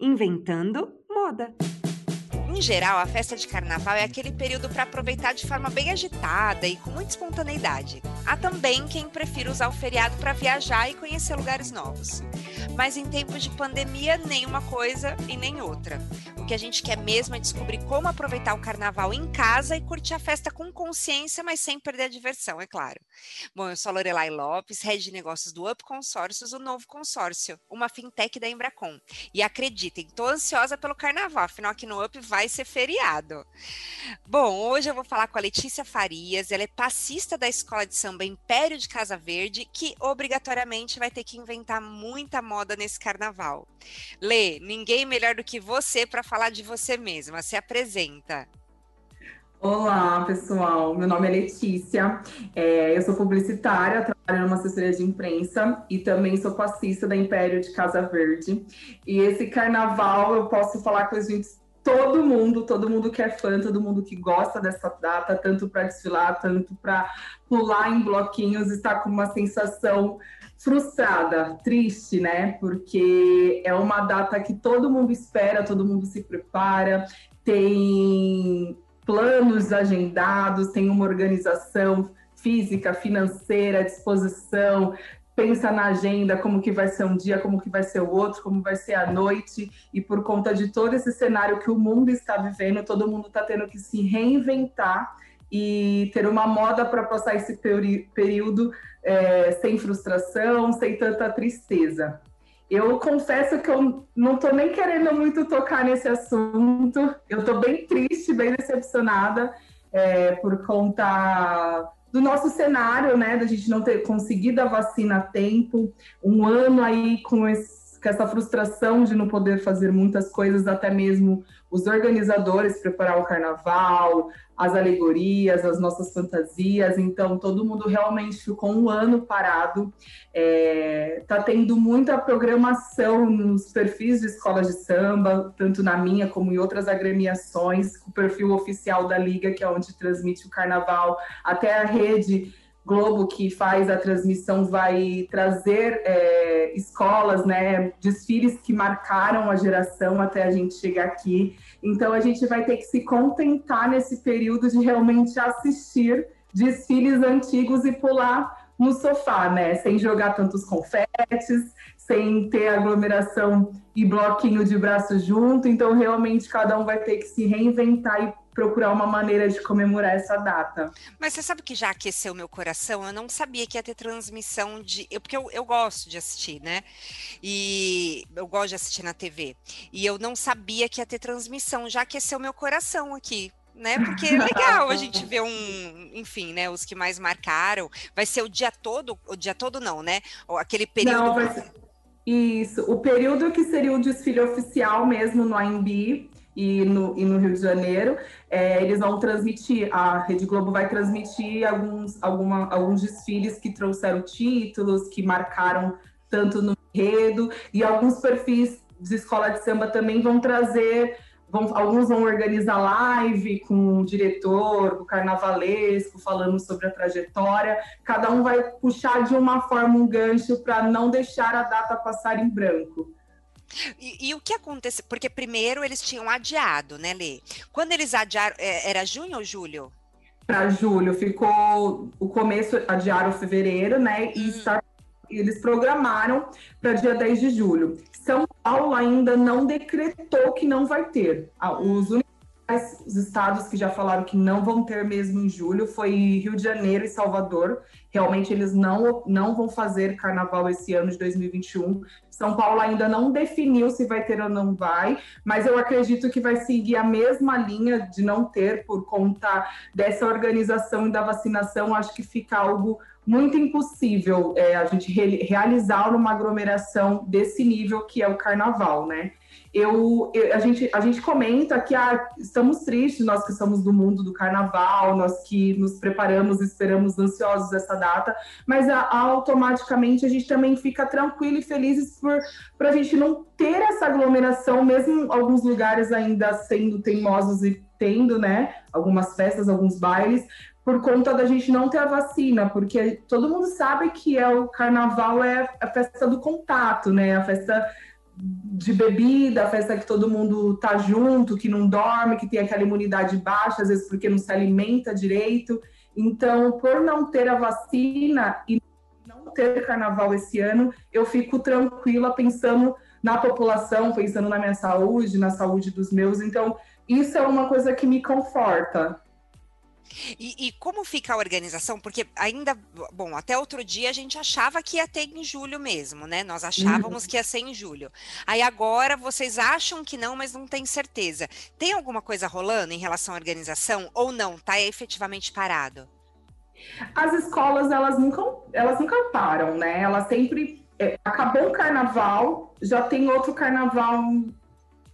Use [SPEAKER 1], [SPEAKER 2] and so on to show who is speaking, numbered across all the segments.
[SPEAKER 1] Inventando moda.
[SPEAKER 2] Em geral, a festa de carnaval é aquele período para aproveitar de forma bem agitada e com muita espontaneidade. Há também quem prefira usar o feriado para viajar e conhecer lugares novos. Mas em tempos de pandemia, nem uma coisa e nem outra. O que a gente quer mesmo é descobrir como aproveitar o carnaval em casa e curtir a festa com consciência, mas sem perder a diversão, é claro. Bom, eu sou a Lorelai Lopes, head de negócios do Up Consórcios, o novo consórcio, uma fintech da Embracon. E acreditem, estou ansiosa pelo carnaval, afinal aqui no Up vai ser feriado. Bom, hoje eu vou falar com a Letícia Farias, ela é passista da escola de samba Império de Casa Verde, que obrigatoriamente vai ter que inventar muita moda nesse carnaval. Lê, ninguém melhor do que você para falar de você mesma. Se apresenta.
[SPEAKER 3] Olá, pessoal. Meu nome é Letícia. É, eu sou publicitária, trabalho numa assessoria de imprensa e também sou passista da Império de Casa Verde. E esse carnaval eu posso falar com a gente todo mundo, todo mundo que é fã, todo mundo que gosta dessa data, tanto para desfilar, tanto para pular em bloquinhos, está com uma sensação frustrada, triste, né? Porque é uma data que todo mundo espera, todo mundo se prepara, tem planos agendados, tem uma organização física, financeira, disposição, pensa na agenda, como que vai ser um dia, como que vai ser o outro, como vai ser a noite, e por conta de todo esse cenário que o mundo está vivendo, todo mundo está tendo que se reinventar e ter uma moda para passar esse período é, sem frustração, sem tanta tristeza. Eu confesso que eu não estou nem querendo muito tocar nesse assunto. Eu estou bem triste, bem decepcionada é, por conta do nosso cenário, né, da gente não ter conseguido a vacina a tempo, um ano aí com esse com essa frustração de não poder fazer muitas coisas, até mesmo os organizadores preparar o carnaval, as alegorias, as nossas fantasias. Então, todo mundo realmente ficou um ano parado. É, tá tendo muita programação nos perfis de escolas de samba, tanto na minha como em outras agremiações, o perfil oficial da Liga, que é onde transmite o carnaval, até a rede Globo que faz a transmissão vai trazer é, escolas, né, desfiles que marcaram a geração até a gente chegar aqui. Então a gente vai ter que se contentar nesse período de realmente assistir desfiles antigos e pular no sofá, né, sem jogar tantos confetes, sem ter aglomeração e bloquinho de braço junto. Então realmente cada um vai ter que se reinventar e procurar uma maneira de comemorar essa data.
[SPEAKER 2] Mas você sabe que já aqueceu meu coração? Eu não sabia que ia ter transmissão de. Eu, porque eu, eu gosto de assistir, né? E eu gosto de assistir na TV. E eu não sabia que ia ter transmissão. Já aqueceu meu coração aqui né? Porque é legal a gente ver um, enfim, né? Os que mais marcaram. Vai ser o dia todo, o dia todo não, né? Aquele período. Não, vai ser...
[SPEAKER 3] Isso, o período que seria o desfile oficial mesmo no AMB, e no, e no Rio de Janeiro, é, eles vão transmitir, a Rede Globo vai transmitir alguns, alguma, alguns desfiles que trouxeram títulos, que marcaram tanto no enredo, e alguns perfis de escola de samba também vão trazer, vão, alguns vão organizar live com o diretor, o carnavalesco, falando sobre a trajetória, cada um vai puxar de uma forma um gancho para não deixar a data passar em branco.
[SPEAKER 2] E, e, o que aconteceu? Porque primeiro eles tinham adiado, né, Lê? Quando eles adiaram, é, era junho ou julho?
[SPEAKER 3] Para julho, ficou o começo, adiaram fevereiro, né? E hum. eles programaram para dia 10 de julho. São Paulo ainda não decretou que não vai ter. Ah, os os estados que já falaram que não vão ter mesmo em julho foi Rio de Janeiro e Salvador. Realmente eles não, não vão fazer carnaval esse ano de 2021. São Paulo ainda não definiu se vai ter ou não vai, mas eu acredito que vai seguir a mesma linha de não ter por conta dessa organização e da vacinação. Acho que fica algo muito impossível é, a gente re realizar uma aglomeração desse nível que é o carnaval, né? Eu, eu, a, gente, a gente comenta que ah, estamos tristes, nós que somos do mundo do carnaval, nós que nos preparamos, esperamos ansiosos essa data, mas a, automaticamente a gente também fica tranquilo e felizes por, por a gente não ter essa aglomeração, mesmo alguns lugares ainda sendo teimosos e tendo, né, algumas festas, alguns bailes, por conta da gente não ter a vacina, porque todo mundo sabe que é o carnaval é a festa do contato, né, a festa de bebida, festa que todo mundo tá junto, que não dorme, que tem aquela imunidade baixa, às vezes porque não se alimenta direito. Então, por não ter a vacina e não ter carnaval esse ano, eu fico tranquila pensando na população, pensando na minha saúde, na saúde dos meus. Então, isso é uma coisa que me conforta.
[SPEAKER 2] E, e, como fica a organização? Porque ainda, bom, até outro dia a gente achava que ia ter em julho mesmo, né? Nós achávamos uhum. que ia ser em julho. Aí agora vocês acham que não, mas não tem certeza. Tem alguma coisa rolando em relação à organização ou não? Tá efetivamente parado?
[SPEAKER 3] As escolas, elas nunca, elas nunca param, né? Elas sempre. É, acabou o carnaval, já tem outro carnaval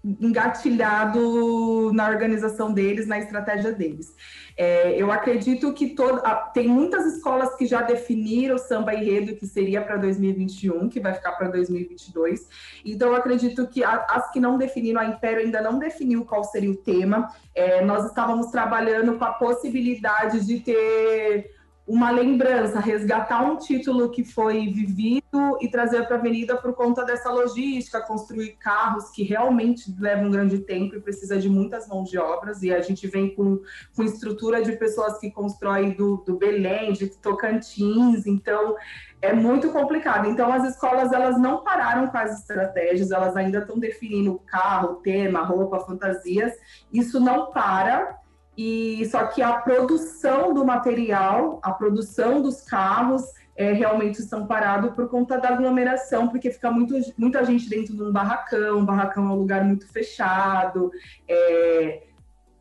[SPEAKER 3] engatilhado na organização deles, na estratégia deles. É, eu acredito que todo, tem muitas escolas que já definiram o samba enredo que seria para 2021, que vai ficar para 2022. Então, eu acredito que a, as que não definiram, a Império ainda não definiu qual seria o tema. É, nós estávamos trabalhando com a possibilidade de ter uma lembrança, resgatar um título que foi vivido e trazer para a avenida por conta dessa logística, construir carros que realmente levam um grande tempo e precisa de muitas mãos de obras, e a gente vem com, com estrutura de pessoas que constroem do, do Belém, de Tocantins, então é muito complicado. Então as escolas elas não pararam com as estratégias, elas ainda estão definindo carro, tema, roupa, fantasias, isso não para, e só que a produção do material, a produção dos carros, é, realmente estão parados por conta da aglomeração, porque fica muito, muita gente dentro de um barracão, o barracão é um lugar muito fechado, é,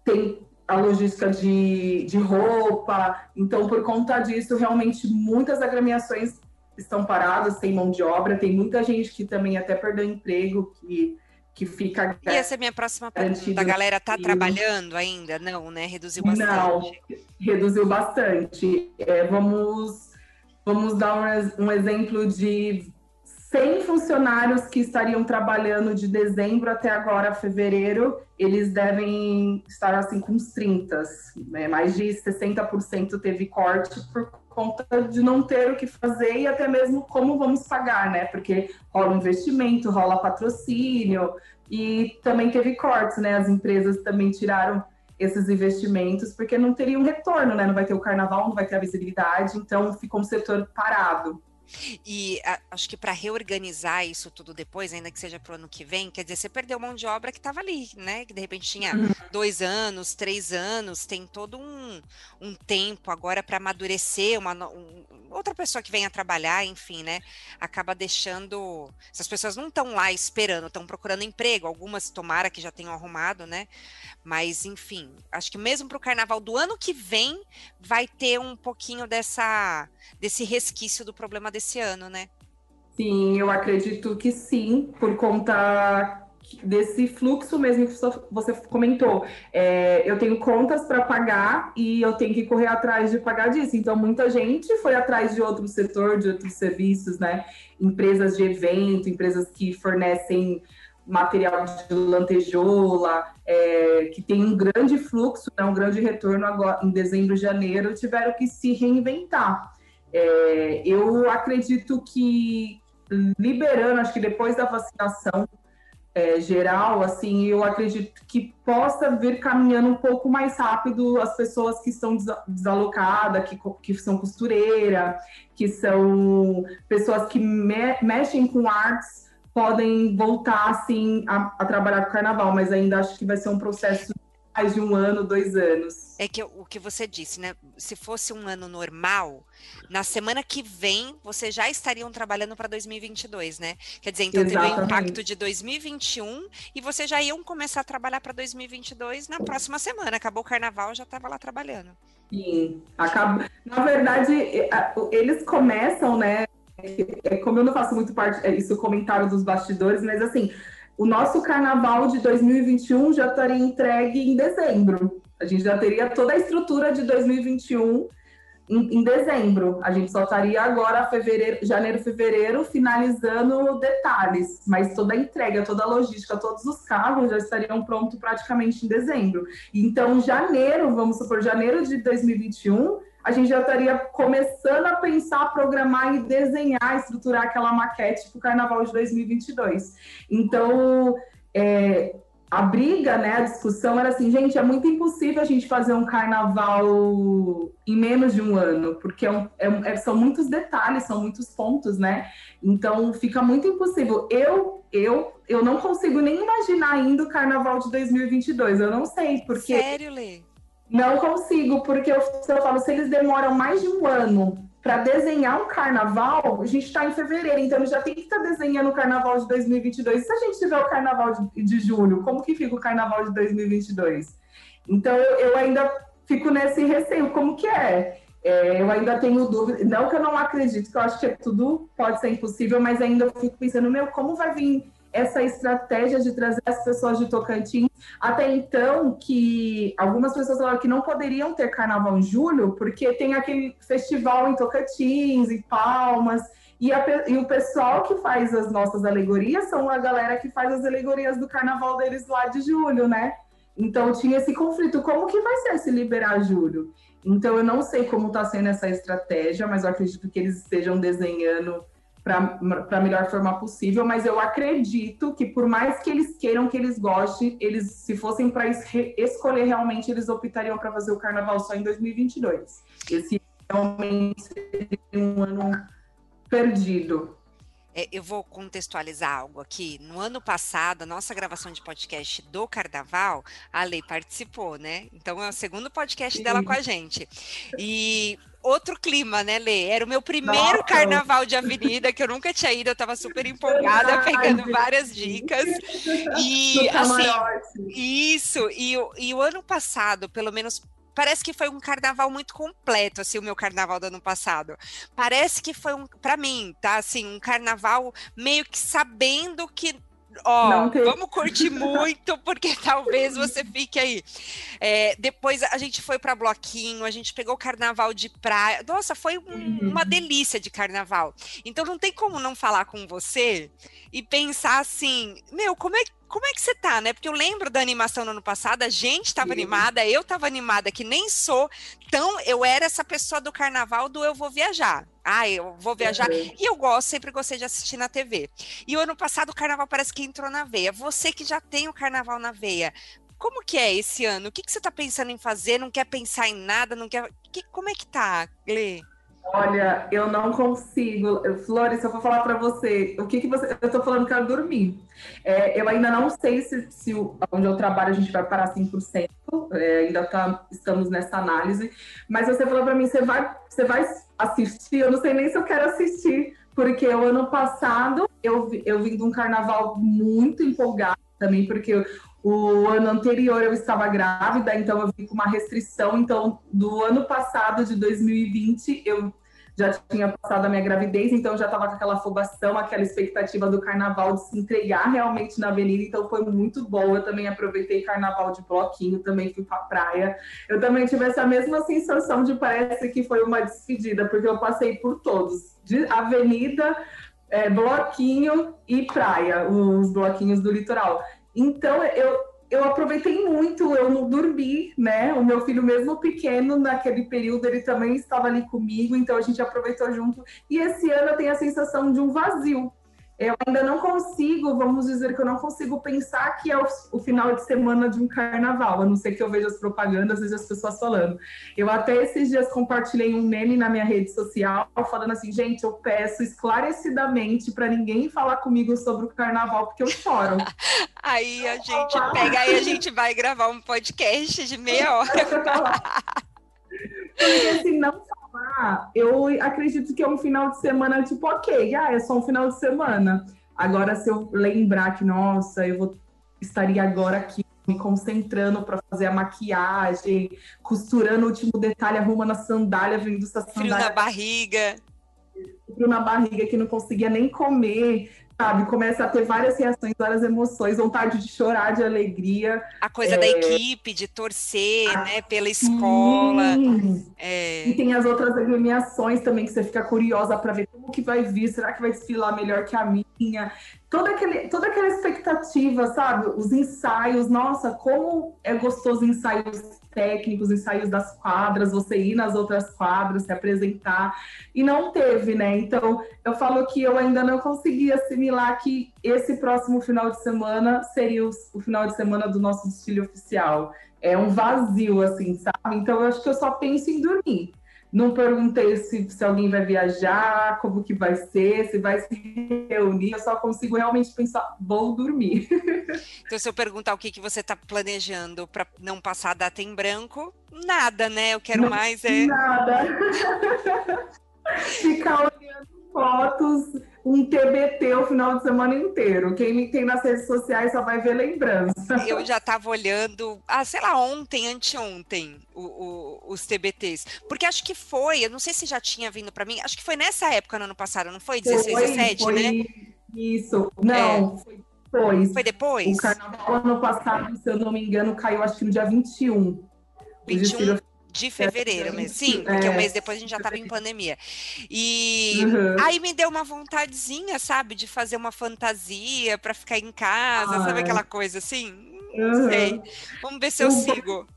[SPEAKER 3] tem a logística de, de roupa, então por conta disso, realmente muitas agremiações estão paradas, sem mão de obra, tem muita gente que também até perdeu emprego, que que fica.
[SPEAKER 2] E essa é a minha próxima pergunta. A galera tá trabalhando ainda? Não, né? Reduziu bastante.
[SPEAKER 3] Não, reduziu bastante. É, vamos, vamos dar um, um exemplo de 100 funcionários que estariam trabalhando de dezembro até agora, fevereiro, eles devem estar assim com uns 30, né? mais de 60% teve corte por conta de não ter o que fazer e até mesmo como vamos pagar, né? Porque rola investimento, rola patrocínio e também teve cortes, né? As empresas também tiraram esses investimentos porque não teria um retorno, né? Não vai ter o carnaval, não vai ter a visibilidade, então ficou um setor parado.
[SPEAKER 2] E a, acho que para reorganizar isso tudo depois, ainda que seja para o ano que vem, quer dizer, você perdeu mão de obra que estava ali, né? Que de repente tinha uhum. dois anos, três anos, tem todo um, um tempo agora para amadurecer uma um, outra pessoa que venha trabalhar, enfim, né? Acaba deixando. Essas pessoas não estão lá esperando, estão procurando emprego. Algumas, tomara que já tenham arrumado, né? Mas, enfim, acho que mesmo para o carnaval do ano que vem vai ter um pouquinho dessa desse resquício do problema desse ano, né?
[SPEAKER 3] Sim, eu acredito que sim, por conta desse fluxo mesmo que você comentou. É, eu tenho contas para pagar e eu tenho que correr atrás de pagar disso. Então, muita gente foi atrás de outro setor, de outros serviços, né? Empresas de evento, empresas que fornecem material de lantejoula, é, que tem um grande fluxo, né, um grande retorno agora em dezembro janeiro, tiveram que se reinventar. É, eu acredito que liberando, acho que depois da vacinação é, geral, assim, eu acredito que possa vir caminhando um pouco mais rápido as pessoas que estão desalocadas, que, que são costureira, que são pessoas que me, mexem com artes, podem voltar, assim, a, a trabalhar com carnaval, mas ainda acho que vai ser um processo mais de um ano, dois anos.
[SPEAKER 2] É que o que você disse, né? Se fosse um ano normal, na semana que vem vocês já estariam trabalhando para 2022, né? Quer dizer, então Exatamente. teve o impacto de 2021 e vocês já iam começar a trabalhar para 2022 na próxima semana. Acabou o carnaval, já estava lá trabalhando.
[SPEAKER 3] Sim, acaba. Na verdade, eles começam, né? É, como eu não faço muito parte, é isso comentário dos bastidores, mas assim, o nosso carnaval de 2021 já estaria entregue em dezembro. A gente já teria toda a estrutura de 2021 em, em dezembro. A gente só estaria agora, fevereiro, janeiro, fevereiro, finalizando detalhes. Mas toda a entrega, toda a logística, todos os carros já estariam prontos praticamente em dezembro. Então, janeiro, vamos supor, janeiro de 2021 a gente já estaria começando a pensar, programar e desenhar, estruturar aquela maquete para o Carnaval de 2022. Então, é, a briga, né, a discussão era assim, gente, é muito impossível a gente fazer um carnaval em menos de um ano, porque é um, é, é são muitos detalhes, são muitos pontos, né? Então fica muito impossível. Eu, eu, eu não consigo nem imaginar ainda o carnaval de 2022. Eu não sei porque.
[SPEAKER 2] Sério, Lê?
[SPEAKER 3] Não consigo, porque eu, eu falo, se eles demoram mais de um ano para desenhar um carnaval, a gente está em fevereiro, então já tem que estar tá desenhando o carnaval de 2022. Se a gente tiver o carnaval de, de julho, como que fica o carnaval de 2022? Então eu, ainda fico nesse receio, como que é? é? Eu ainda tenho dúvida, não que eu não acredito, que eu acho que tudo pode ser impossível, mas ainda fico pensando, meu, como vai vir essa estratégia de trazer as pessoas de Tocantins. Até então, que algumas pessoas falaram que não poderiam ter carnaval em julho, porque tem aquele festival em Tocantins, em Palmas. E, a, e, o pessoal que faz as nossas alegorias são a galera que faz as alegorias do carnaval deles lá de julho, né? Então tinha esse conflito. Como que vai ser se liberar julho? Então eu não sei como está sendo essa estratégia, mas eu acredito que eles estejam desenhando para a melhor forma possível, mas eu acredito que por mais que eles queiram que eles gostem, eles se fossem para escolher realmente, eles optariam para fazer o carnaval só em 2022. Esse realmente seria um ano perdido.
[SPEAKER 2] É, eu vou contextualizar algo aqui. No ano passado, a nossa gravação de podcast do Carnaval, a Lei participou, né? Então é o segundo podcast dela com a gente. E outro clima, né, Lê? Era o meu primeiro Nossa. carnaval de avenida, que eu nunca tinha ido, eu estava super empolgada, pegando várias dicas. E assim, isso, e, e o ano passado, pelo menos parece que foi um carnaval muito completo, assim, o meu carnaval do ano passado. Parece que foi um, para mim, tá, assim, um carnaval meio que sabendo que Ó, vamos curtir muito, porque talvez você fique aí. É, depois a gente foi para bloquinho, a gente pegou carnaval de praia. Nossa, foi um, uhum. uma delícia de carnaval. Então não tem como não falar com você e pensar assim, meu, como é como é que você tá, né? Porque eu lembro da animação no ano passado, a gente estava animada, eu estava animada, que nem sou tão. Eu era essa pessoa do carnaval do eu vou viajar. Ah, eu vou viajar. Uhum. E eu gosto, sempre gostei de assistir na TV. E o ano passado o carnaval parece que entrou na veia. Você que já tem o carnaval na veia, como que é esse ano? O que, que você está pensando em fazer? Não quer pensar em nada? Não quer. Que, como é que tá, Glê?
[SPEAKER 3] Olha, eu não consigo. Flores, eu for falar para você, o que que você. Eu tô falando que eu dormir. É, eu ainda não sei se, se onde eu trabalho a gente vai parar 100%, é, ainda tá, estamos nessa análise. Mas você falou para mim, você vai, você vai assistir? Eu não sei nem se eu quero assistir, porque o ano passado eu, eu vim de um carnaval muito empolgado também, porque o ano anterior eu estava grávida, então eu vim com uma restrição. Então, do ano passado, de 2020, eu já tinha passado a minha gravidez, então já estava com aquela afobação, aquela expectativa do carnaval de se entregar realmente na avenida, então foi muito bom. Eu também aproveitei carnaval de bloquinho, também fui para praia. Eu também tive essa mesma sensação de parece que foi uma despedida, porque eu passei por todos, de avenida, é, bloquinho e praia, os bloquinhos do litoral. Então eu eu aproveitei muito, eu não dormi, né? O meu filho, mesmo pequeno, naquele período, ele também estava ali comigo, então a gente aproveitou junto. E esse ano eu tenho a sensação de um vazio, eu ainda não consigo, vamos dizer que eu não consigo pensar que é o, o, final de semana de um carnaval, a não ser que eu veja as propagandas, veja as pessoas falando. Eu até esses dias compartilhei um meme na minha rede social falando assim, gente, eu peço esclarecidamente para ninguém falar comigo sobre o carnaval, porque eu choro.
[SPEAKER 2] aí a gente pega, aí a gente vai gravar um podcast de meia hora.
[SPEAKER 3] Porque assim, não ah, eu acredito que é um final de semana, tipo, ok, ah, é só um final de semana. Agora, se eu lembrar que, nossa, eu vou, estaria agora aqui me concentrando para fazer a maquiagem, costurando o último detalhe, arrumando a sandália, vendo essa sandália.
[SPEAKER 2] Frio na barriga.
[SPEAKER 3] Frio na barriga, que não conseguia nem comer sabe? Começa a ter várias reações, várias emoções, vontade de chorar de alegria.
[SPEAKER 2] A coisa é... da equipe, de torcer, ah, né, pela escola.
[SPEAKER 3] É... E tem as outras agremiações também que você fica curiosa para ver como que vai vir, será que vai desfilar melhor que a minha? Toda, aquele, toda aquela expectativa, sabe? Os ensaios, nossa, como é gostoso ensaios técnicos, ensaios das quadras, você ir nas outras quadras, se apresentar, e não teve, né? Então, eu falo que eu ainda não consegui assimilar que esse próximo final de semana seria o, o final de semana do nosso desfile oficial. É um vazio, assim, sabe? Então, eu acho que eu só penso em dormir. Não perguntei se, se alguém vai viajar, como que vai ser, se vai se reunir. Eu só consigo realmente pensar, vou dormir.
[SPEAKER 2] Então, se eu perguntar o que, que você está planejando para não passar a data em branco, nada, né? Eu quero não, mais é...
[SPEAKER 3] Nada. Ficar olhando fotos um TBT o final de semana inteiro. Quem me tem nas redes sociais só vai ver lembrança.
[SPEAKER 2] Eu já estava olhando, ah, sei lá, ontem, anteontem, o, o, os TBTs. Porque acho que foi, eu não sei se já tinha vindo para mim, acho que foi nessa época no ano passado, não foi? 16, foi, 17, foi, né?
[SPEAKER 3] Isso, não, é. foi depois.
[SPEAKER 2] Foi depois?
[SPEAKER 3] O carnaval ano passado, se eu não me engano, caiu acho que no dia 21.
[SPEAKER 2] 21 de fevereiro mesmo. Sim, porque é. um mês depois a gente já estava em pandemia. E uhum. aí me deu uma vontadezinha, sabe, de fazer uma fantasia para ficar em casa, Ai. sabe aquela coisa assim? Não uhum. sei. Vamos ver se eu sigo.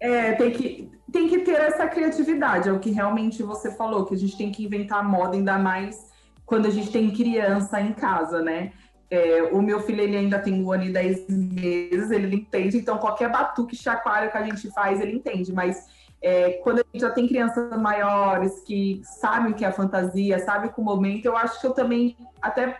[SPEAKER 3] É, tem que, tem que ter essa criatividade, é o que realmente você falou, que a gente tem que inventar moda, ainda mais quando a gente tem criança em casa, né? É, o meu filho ele ainda tem um ano e dez meses, ele entende, então qualquer batuque chacoalho que a gente faz, ele entende, mas é, quando a gente já tem crianças maiores que sabem o que é fantasia, sabem com o momento, eu acho que eu também até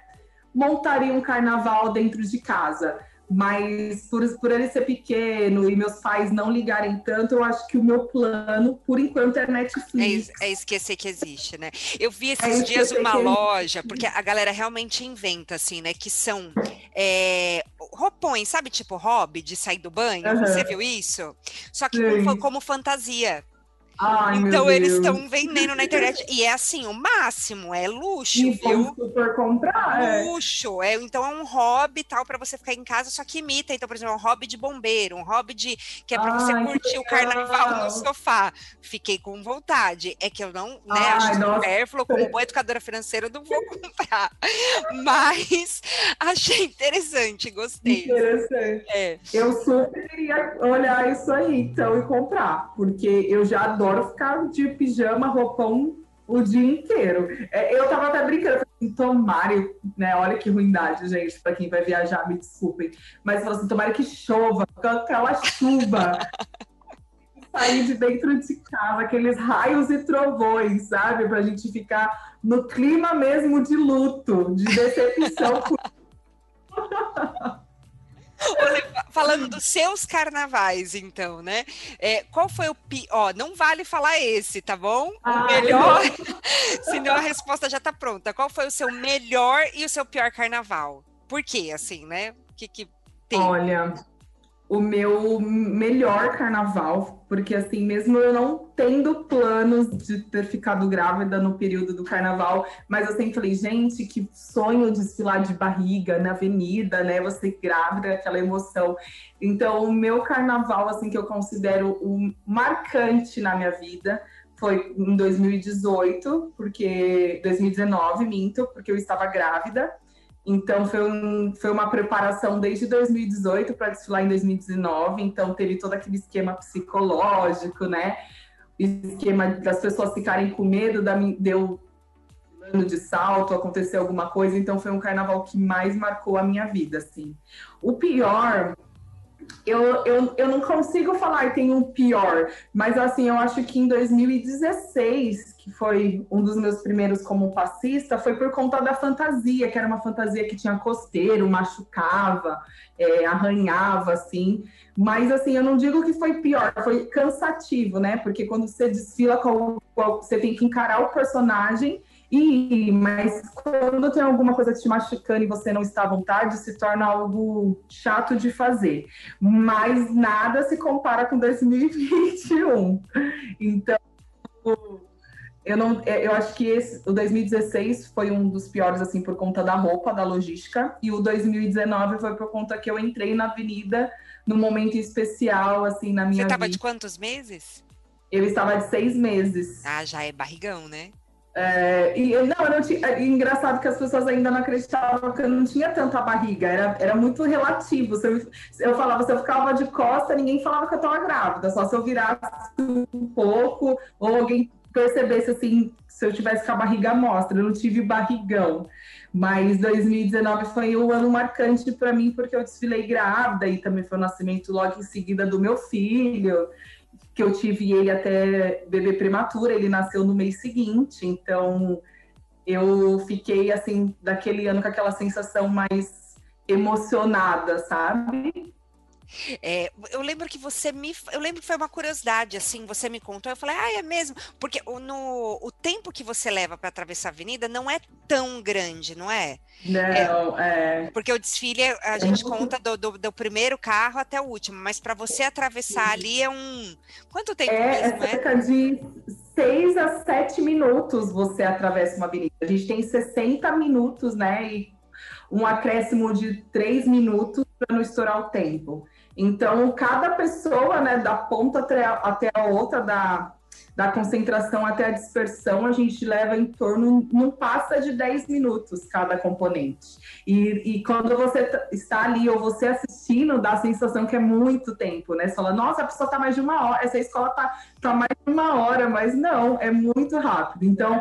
[SPEAKER 3] montaria um carnaval dentro de casa mas por, por ele ser pequeno e meus pais não ligarem tanto, eu acho que o meu plano, por enquanto, é Netflix.
[SPEAKER 2] É, é esquecer que existe, né? Eu vi esses é dias uma loja, porque a galera realmente inventa, assim, né? Que são é, roupões, sabe? Tipo hobby de sair do banho. Uhum. Você viu isso? Só que como, como fantasia.
[SPEAKER 3] Ai,
[SPEAKER 2] então eles estão vendendo na internet. E é assim, o máximo, é luxo, e viu?
[SPEAKER 3] super comprar.
[SPEAKER 2] É. Luxo. É. Então é um hobby tal para você ficar em casa, só que imita. Então, por exemplo, é um hobby de bombeiro, um hobby de que é para você curtir o carnaval no sofá. Fiquei com vontade. É que eu não, né, Ai, acho supérfluo, como boa educadora financeira, eu não vou comprar. Mas achei interessante, gostei.
[SPEAKER 3] Interessante. É. Eu super queria olhar isso aí, então, e comprar, porque eu já adoro adoro ficar de pijama, roupão o dia inteiro. É, eu tava até brincando, assim, tomara, né? Olha que ruindade, gente, para quem vai viajar, me desculpem. Mas falou assim, tomara que chova, aquela chuva. sair de dentro de casa, aqueles raios e trovões, sabe? Pra gente ficar no clima mesmo de luto, de decepção.
[SPEAKER 2] Falando dos seus carnavais, então, né? É, qual foi o pior? Não vale falar esse, tá bom? O melhor, senão a resposta já tá pronta. Qual foi o seu melhor e o seu pior carnaval? Por quê, assim, né? O que, que tem?
[SPEAKER 3] Olha, o meu melhor carnaval, porque assim, mesmo eu não tendo planos de ter ficado grávida no período do carnaval, mas eu sempre falei, gente, que sonho desfilar de barriga na avenida, né? Você grávida, aquela emoção. Então, o meu carnaval, assim, que eu considero o marcante na minha vida, foi em 2018, porque 2019, minto, porque eu estava grávida. Então foi, um, foi uma preparação desde 2018 para desfilar em 2019. Então teve todo aquele esquema psicológico, né? Esquema das pessoas ficarem com medo da deu de salto, acontecer alguma coisa. Então foi um carnaval que mais marcou a minha vida, assim. O pior eu, eu, eu não consigo falar que tem um pior, mas assim, eu acho que em 2016, que foi um dos meus primeiros como passista, foi por conta da fantasia, que era uma fantasia que tinha costeiro, machucava, é, arranhava, assim. Mas assim, eu não digo que foi pior, foi cansativo, né? Porque quando você desfila, você tem que encarar o personagem e, mas quando tem alguma coisa te machucando e você não está à vontade, se torna algo chato de fazer. Mas nada se compara com 2021. Então, eu não, eu acho que esse, o 2016 foi um dos piores assim por conta da roupa, da logística, e o 2019 foi por conta que eu entrei na avenida num momento especial assim na minha
[SPEAKER 2] Você
[SPEAKER 3] estava
[SPEAKER 2] de quantos meses?
[SPEAKER 3] Eu estava de seis meses.
[SPEAKER 2] Ah, já é barrigão, né?
[SPEAKER 3] É, e não, eu não tinha, é engraçado que as pessoas ainda não acreditavam que eu não tinha tanta barriga, era, era muito relativo. Se eu, eu falava, se eu ficava de costa, ninguém falava que eu estava grávida, só se eu virasse um pouco, ou alguém percebesse assim, se eu tivesse com a barriga mostra, eu não tive barrigão. Mas 2019 foi um ano marcante para mim, porque eu desfilei grávida e também foi o nascimento logo em seguida do meu filho que eu tive ele até bebê prematura, ele nasceu no mês seguinte, então eu fiquei assim daquele ano com aquela sensação mais emocionada, sabe?
[SPEAKER 2] É, eu lembro que você me. Eu lembro que foi uma curiosidade, assim, você me contou. Eu falei, ah, é mesmo? Porque no, o tempo que você leva para atravessar a avenida não é tão grande, não é?
[SPEAKER 3] Não, é.
[SPEAKER 2] é... Porque o desfile, a gente é conta do, do, do, primeiro carro até o último, mas para você atravessar ali é um. Quanto tempo
[SPEAKER 3] é,
[SPEAKER 2] mesmo?
[SPEAKER 3] É cerca de seis a sete minutos você atravessa uma avenida. A gente tem 60 minutos, né? E um acréscimo de três minutos para não estourar o tempo. Então, cada pessoa, né, da ponta até a, outra, da, da concentração até a dispersão, a gente leva em torno, não passa de 10 minutos cada componente. E, e quando você está ali ou você assistindo, dá a sensação que é muito tempo, né? Você fala, nossa, a pessoa está mais de uma hora, essa escola está tá mais de uma hora, mas não, é muito rápido. Então,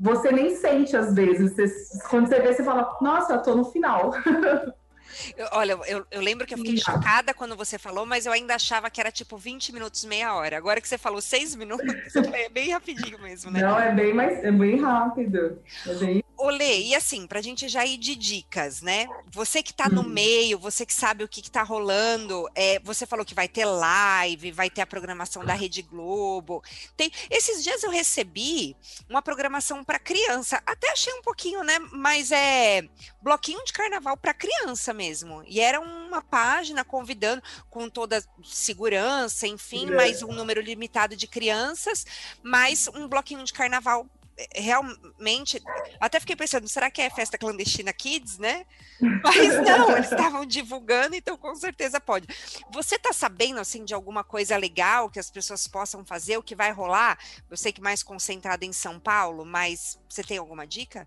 [SPEAKER 3] você nem sente às vezes. Você, quando você vê, você fala, nossa, tô no final.
[SPEAKER 2] Eu, olha, eu, eu, lembro que eu fiquei chocada quando você falou, mas eu ainda achava que era tipo 20 minutos, meia hora. Agora que você falou 6 minutos, é bem rapidinho mesmo, né?
[SPEAKER 3] Não, é bem mais, é bem rápido. É bem
[SPEAKER 2] Olê, e assim, para a gente já ir de dicas, né? Você que está no hum. meio, você que sabe o que está rolando, é, você falou que vai ter live, vai ter a programação da Rede Globo. Tem, esses dias eu recebi uma programação para criança, até achei um pouquinho, né? Mas é bloquinho de carnaval para criança mesmo. E era uma página convidando com toda segurança, enfim, é. mais um número limitado de crianças, mais um bloquinho de carnaval realmente, até fiquei pensando, será que é festa clandestina Kids, né? Mas não, eles estavam divulgando, então com certeza pode. Você tá sabendo, assim, de alguma coisa legal que as pessoas possam fazer, o que vai rolar? Eu sei que mais concentrado em São Paulo, mas você tem alguma dica?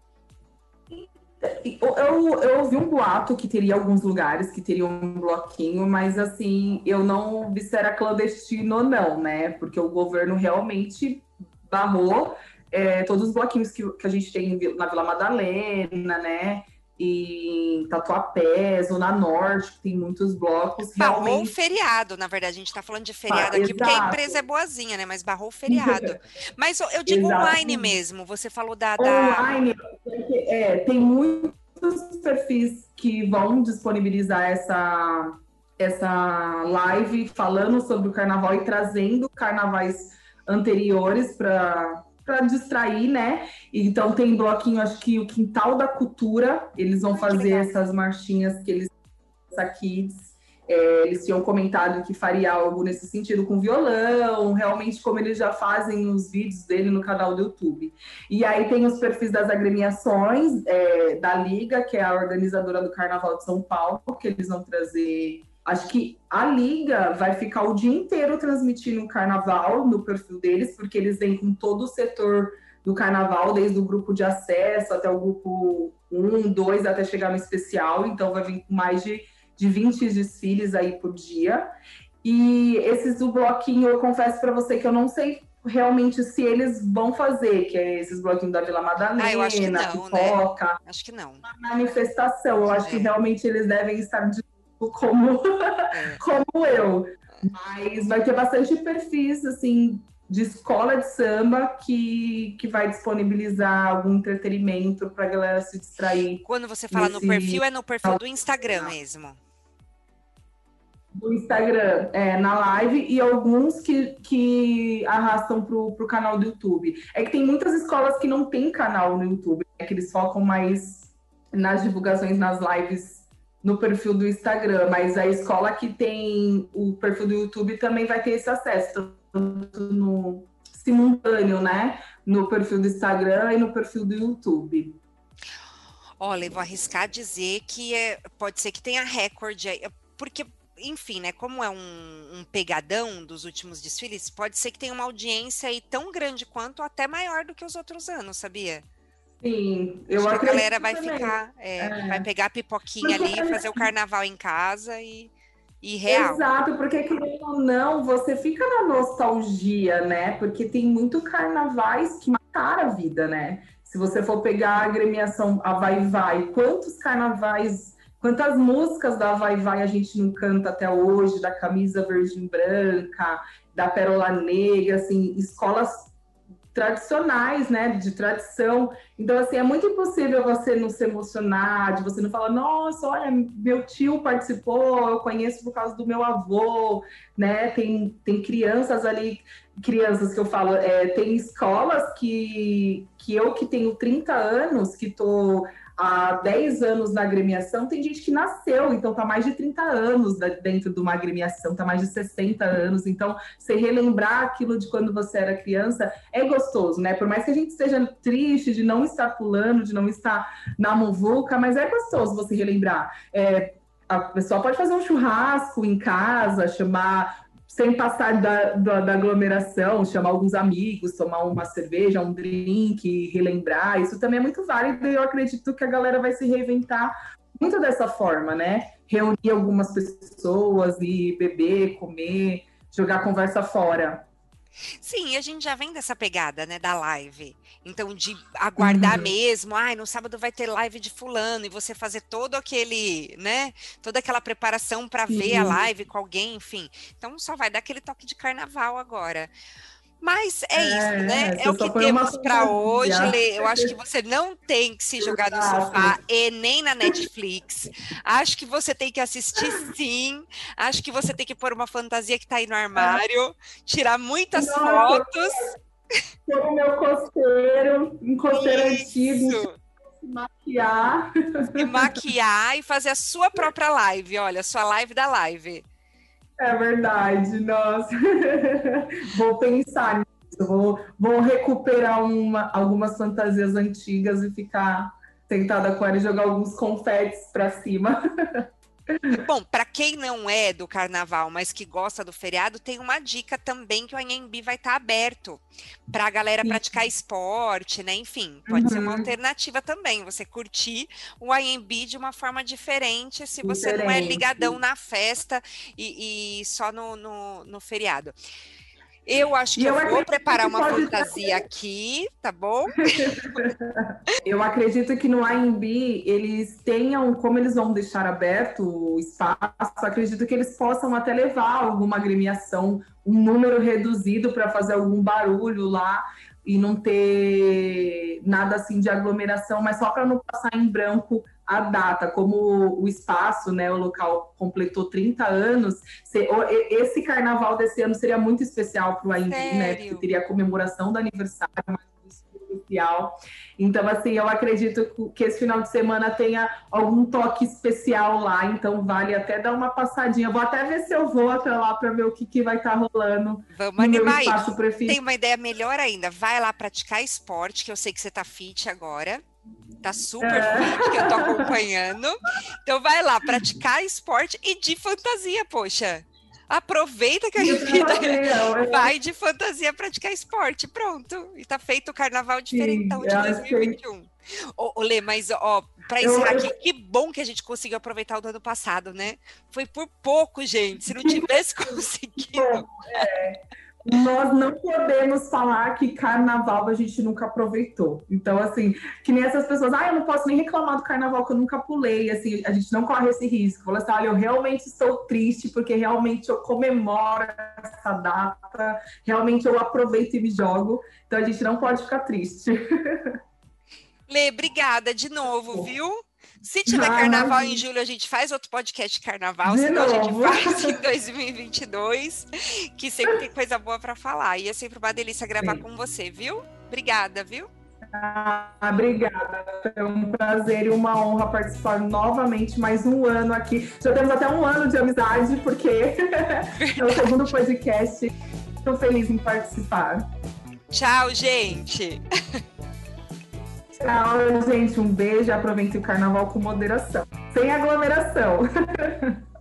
[SPEAKER 3] Eu, eu, ouvi um boato que teria alguns lugares que teriam um bloquinho, mas assim, eu não vi se era clandestino ou não, né? Porque o governo realmente barrou é, todos os bloquinhos que, que a gente tem na Vila Madalena, né? E Tatuapé, Zona Norte, que tem muitos blocos.
[SPEAKER 2] Barrou realmente... o feriado, na verdade, a gente está falando de feriado ah, aqui, exato. porque a empresa é boazinha, né? Mas barrou o feriado. Mas eu digo Exato. online mesmo, você falou da.
[SPEAKER 3] da... Online, é, tem muitos perfis que vão disponibilizar essa, essa live falando sobre o carnaval e trazendo carnavais anteriores para para distrair, né? Então tem bloquinho, acho que o Quintal da Cultura, eles vão fazer essas marchinhas que eles aqui é, eles tinham comentado que faria algo nesse sentido com violão, realmente como eles já fazem os vídeos dele no canal do YouTube. E aí tem os perfis das agremiações é, da Liga, que é a organizadora do Carnaval de São Paulo, que eles vão trazer Acho que a Liga vai ficar o dia inteiro transmitindo o carnaval no perfil deles, porque eles vêm com todo o setor do carnaval, desde o grupo de acesso até o grupo 1, 2, até chegar no especial. Então, vai vir com mais de, de 20 desfiles aí por dia. E esses do bloquinho, eu confesso para você que eu não sei realmente se eles vão fazer, que é esses bloquinhos da Vila Madalena, ah, eu acho que não, Pipoca. Né?
[SPEAKER 2] Acho que não.
[SPEAKER 3] Manifestação. Eu acho é. que realmente eles devem estar de como, é. como eu. Mas vai ter bastante perfis, assim, de escola de samba que, que vai disponibilizar algum entretenimento para a galera se distrair.
[SPEAKER 2] Quando você fala nesse... no perfil, é no perfil do Instagram mesmo.
[SPEAKER 3] Do Instagram, é, na live, e alguns que, que arrastam para o canal do YouTube. É que tem muitas escolas que não tem canal no YouTube, é que eles focam mais nas divulgações, nas lives no perfil do Instagram, mas a escola que tem o perfil do YouTube também vai ter esse acesso, tanto no simultâneo, né? No perfil do Instagram e no perfil do YouTube.
[SPEAKER 2] Olha, eu vou arriscar dizer que é, pode ser que tenha recorde aí, porque enfim, né? Como é um, um, pegadão dos últimos desfiles, pode ser que tenha uma audiência aí tão grande quanto, até maior do que os outros anos, sabia?
[SPEAKER 3] Sim, eu
[SPEAKER 2] Acho. Que a galera vai
[SPEAKER 3] também.
[SPEAKER 2] ficar, é,
[SPEAKER 3] É.
[SPEAKER 2] vai pegar a pipoquinha ali, fazer o carnaval em casa e, e real.
[SPEAKER 3] Exato, porque querendo ou não, você fica na nostalgia, né? Porque tem muito carnavais que marcaram a vida, né? Se você for pegar a agremiação a Vai Vai, quantos carnavais, quantas músicas da Vai Vai a gente não canta até hoje, da camisa verde e branca, da pérola negra, assim, escolas tradicionais, né, de tradição. Então, assim, é muito impossível você não se emocionar, de você não falar, nossa, olha, meu tio participou, eu conheço por causa do meu avô, né? Tem, tem crianças ali, crianças que eu falo, é, tem escolas que, que eu que tenho 30 anos, que tô há 10 anos na agremiação, tem gente que nasceu, então tá mais de 30 anos dentro de uma agremiação, tá mais de 60 anos. Então, você relembrar aquilo de quando você era criança é gostoso, né? Por mais que a gente seja triste de não estar pulando, de não estar na muvuca, mas é gostoso você relembrar. É, a pessoa pode fazer um churrasco em casa, chamar sem passar da, da, da aglomeração, chamar alguns amigos, tomar uma cerveja, um drink, relembrar, isso também é muito válido e eu acredito que a galera vai se reinventar muito dessa forma, né? Reunir algumas pessoas e beber, comer, jogar conversa fora.
[SPEAKER 2] Sim, a gente já vem dessa pegada, né, da live. Então, de aguardar
[SPEAKER 3] Uhum.
[SPEAKER 2] mesmo, ai, no sábado vai ter live de fulano, e você fazer todo aquele, né, toda aquela preparação para ver a
[SPEAKER 3] Sim.
[SPEAKER 2] live com alguém, enfim. Então, só vai dar aquele toque de carnaval agora. Mas é,
[SPEAKER 3] É,
[SPEAKER 2] isso, né? É o que temos para hoje. Lê. Eu acho que você não tem que se jogar no sofá e nem na Netflix. Acho que você tem que assistir sim. Acho que você tem que pôr uma fantasia que está aí no armário, tirar muitas
[SPEAKER 3] Nossa,
[SPEAKER 2] fotos.
[SPEAKER 3] O meu costeiro, um costeiro antigo, maquiar.
[SPEAKER 2] E maquiar e fazer a sua própria live. Olha, a sua live da live.
[SPEAKER 3] É verdade, nossa. vou pensar nisso, vou, vou recuperar uma, algumas fantasias antigas e ficar sentada com ela e jogar alguns confetes pra cima.
[SPEAKER 2] Bom, para quem não é do carnaval, mas que gosta do feriado, tem uma dica também que o Anhembi vai estar aberto para a galera
[SPEAKER 3] Sim.
[SPEAKER 2] praticar esporte, né? Enfim, pode ser uma
[SPEAKER 3] Uhum.
[SPEAKER 2] alternativa também, você curtir o Anhembi de uma forma diferente, se você não é
[SPEAKER 3] Diferente.
[SPEAKER 2] ligadão na festa e, e só no, no, no feriado. Eu acho que
[SPEAKER 3] E
[SPEAKER 2] eu,
[SPEAKER 3] eu
[SPEAKER 2] vou preparar uma fantasia aqui, tá bom?
[SPEAKER 3] Eu acredito que no AMB eles tenham, como eles vão deixar aberto o espaço, acredito que eles possam até levar alguma agremiação, um número reduzido para fazer algum barulho lá e não ter nada assim de aglomeração, mas só para não passar em branco a data, como o espaço, né, o local completou 30 anos, se- esse carnaval desse ano seria muito especial para o AMB, né, porque teria a comemoração do aniversário, especial. Então, assim, eu acredito que esse final de semana tenha algum toque especial lá, então vale até dar uma passadinha. Vou até ver se eu vou até lá para ver o que, que vai estar rolando
[SPEAKER 2] Vamos animar
[SPEAKER 3] espaço preferido.
[SPEAKER 2] Tem uma ideia melhor ainda. Vai lá praticar esporte, que eu sei que você tá fit agora. Tá super
[SPEAKER 3] É.
[SPEAKER 2] que eu tô acompanhando. Então vai lá praticar esporte e de fantasia, poxa. Aproveita que a vida
[SPEAKER 3] É,
[SPEAKER 2] vai de fantasia praticar esporte. Pronto. E tá feito o carnaval diferentão de
[SPEAKER 3] eu acho que-
[SPEAKER 2] 2021. Ô, Lê, mas ó, pra
[SPEAKER 3] Eu-
[SPEAKER 2] encerrar
[SPEAKER 3] eu-
[SPEAKER 2] aqui, que bom que a gente conseguiu aproveitar o do ano passado, né? Foi por pouco, gente. Se não tivesse conseguido.
[SPEAKER 3] Nós não podemos falar que carnaval a gente nunca aproveitou. Então, assim, que nem essas pessoas, ah, eu não posso nem reclamar do carnaval que eu nunca pulei. Assim, a gente não corre esse risco. Fala assim, olha, eu realmente estou triste porque realmente eu comemoro essa data, realmente eu aproveito e me jogo. Então a gente não pode ficar triste.
[SPEAKER 2] Lê, obrigada de novo, viu? Se tiver
[SPEAKER 3] Ah,
[SPEAKER 2] carnaval em julho, a gente faz outro podcast de carnaval, senão a gente faz em 2022, que sempre tem coisa boa para falar. E é sempre uma delícia gravar
[SPEAKER 3] Sim.
[SPEAKER 2] com você, viu? Obrigada, viu?
[SPEAKER 3] Ah, obrigada. É um prazer e uma honra participar novamente mais um ano aqui. Já temos até um ano de amizade, porque é o segundo podcast. Estou feliz em participar.
[SPEAKER 2] Tchau, gente.
[SPEAKER 3] Tchau, gente. Um beijo. Aproveite o carnaval com moderação. Sem aglomeração.